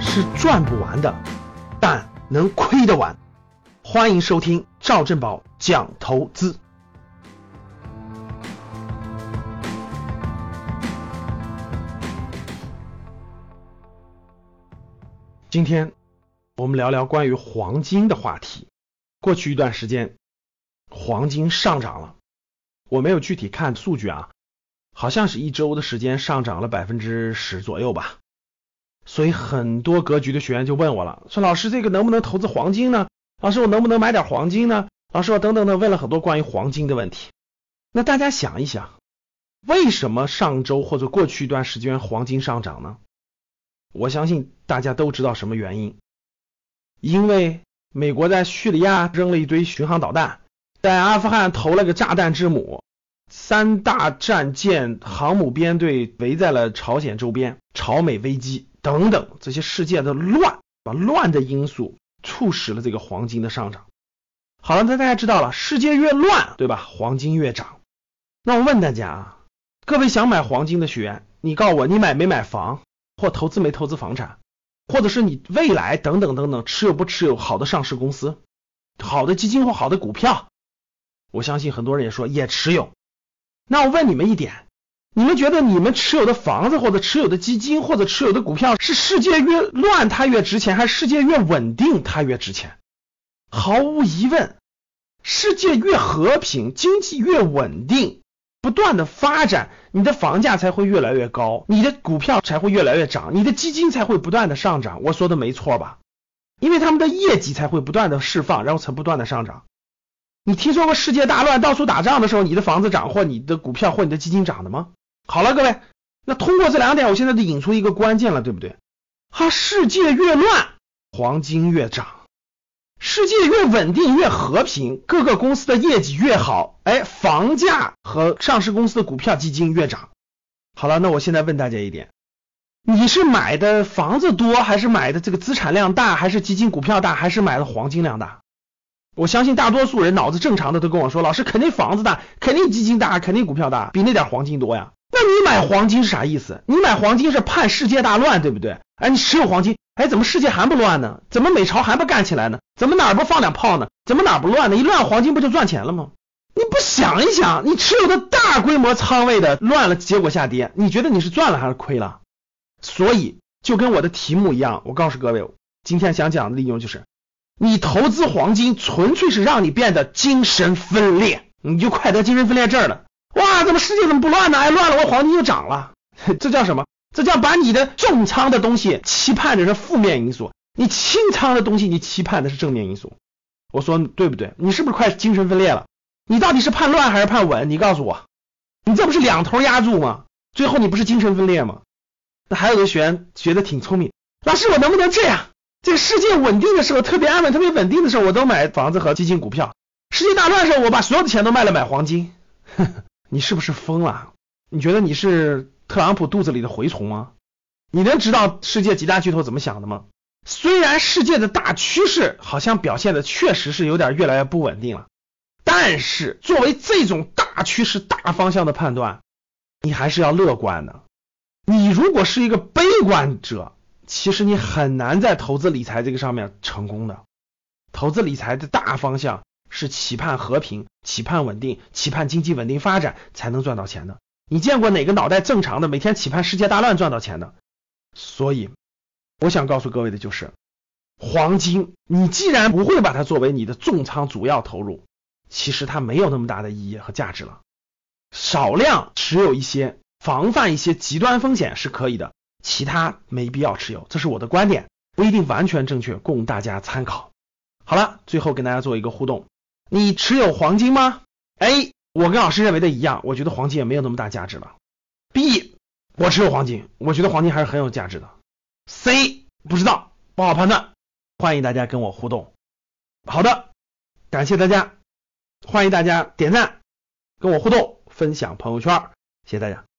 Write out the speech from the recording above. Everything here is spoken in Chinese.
是赚不完的，但能亏得完。欢迎收听赵正宝讲投资。今天我们聊聊关于黄金的话题。过去一段时间，黄金上涨了，我没有具体看数据啊，好像是一周的时间上涨了百分之十左右吧。所以很多格局的学员就问我了，说老师这个能不能投资黄金呢？老师我能不能买点黄金呢？老师我等等的问了很多关于黄金的问题。那大家想一想，为什么上周或者过去一段时间黄金上涨呢？我相信大家都知道什么原因，因为美国在叙利亚扔了一堆巡航导弹，在阿富汗投了个炸弹之母，三大战舰、航母编队围在了朝鲜周边，朝美危机等等这些事件的乱，把乱的因素促使了这个黄金的上涨。好了，那大家知道了，世界越乱，对吧？黄金越涨。那我问大家啊，各位想买黄金的学员，你告诉我，你买没买房？或投资没投资房产，或者是你未来等等等等持有不持有好的上市公司、好的基金或好的股票？我相信很多人也说也持有。那我问你们一点，你们觉得你们持有的房子或者持有的基金或者持有的股票是世界越乱它越值钱，还是世界越稳定它越值钱？毫无疑问，世界越和平，经济越稳定。不断的发展，你的房价才会越来越高，你的股票才会越来越涨，你的基金才会不断的上涨。我说的没错吧？因为他们的业绩才会不断的释放，然后才不断的上涨。你听说过世界大乱、到处打仗的时候，你的房子涨或你的股票或你的基金涨的吗？好了，各位，那通过这两点，我现在就引出一个关键了，对不对？哈，世界越乱，黄金越涨。世界越稳定越和平，各个公司的业绩越好，哎，房价和上市公司的股票基金越涨。好了，那我现在问大家一点，你是买的房子多，还是买的这个资产量大，还是基金股票大，还是买的黄金量大？我相信大多数人脑子正常的都跟我说，老师肯定房子大，肯定基金大，肯定股票大，比那点黄金多呀。买黄金是啥意思？你买黄金是盼世界大乱，对不对？哎，你持有黄金。哎，怎么世界还不乱呢？怎么美朝还不干起来呢？怎么哪儿不放两炮呢？怎么哪儿不乱呢？一乱黄金不就赚钱了吗？你不想一想，你持有的大规模仓位的乱了，结果下跌，你觉得你是赚了还是亏了？所以就跟我的题目一样，我告诉各位，今天想讲的内容就是，你投资黄金纯粹是让你变得精神分裂，你就快得精神分裂症了。哇，怎么世界怎么不乱呢？哎，乱了，我黄金就涨了，这叫什么？这叫把你的重仓的东西期盼的是负面因素，你轻仓的东西你期盼的是正面因素。我说对不对？你是不是快精神分裂了？你到底是盼乱还是盼稳？你告诉我，你这不是两头压住吗？最后你不是精神分裂吗？那还有的学员觉得挺聪明，老师我能不能这样？这个世界稳定的时候，特别安稳、特别稳定的时候，我都买房子和基金股票；世界大乱的时候，我把所有的钱都卖了买黄金。呵 呵你是不是疯了？你觉得你是？特朗普肚子里的蛔虫吗？你能知道世界几大巨头怎么想的吗？虽然世界的大趋势好像表现的确实是有点越来越不稳定了，但是作为这种大趋势、大方向的判断，你还是要乐观的。你如果是一个悲观者，其实你很难在投资理财这个上面成功的。投资理财的大方向是期盼和平、期盼稳定、期盼经济稳定发展，才能赚到钱的。你见过哪个脑袋正常的每天期盼世界大乱赚到钱的？所以我想告诉各位的就是，黄金，你既然不会把它作为你的重仓主要投入，其实它没有那么大的意义和价值了。少量持有一些，防范一些极端风险是可以的，其他没必要持有。这是我的观点，不一定完全正确，供大家参考。好了，最后跟大家做一个互动，你持有黄金吗？A。我跟老师认为的一样，我觉得黄金也没有那么大价值了。B，我持有黄金，我觉得黄金还是很有价值的。C，不知道，不好判断，欢迎大家跟我互动。好的，感谢大家，欢迎大家点赞，跟我互动，分享朋友圈，谢谢大家。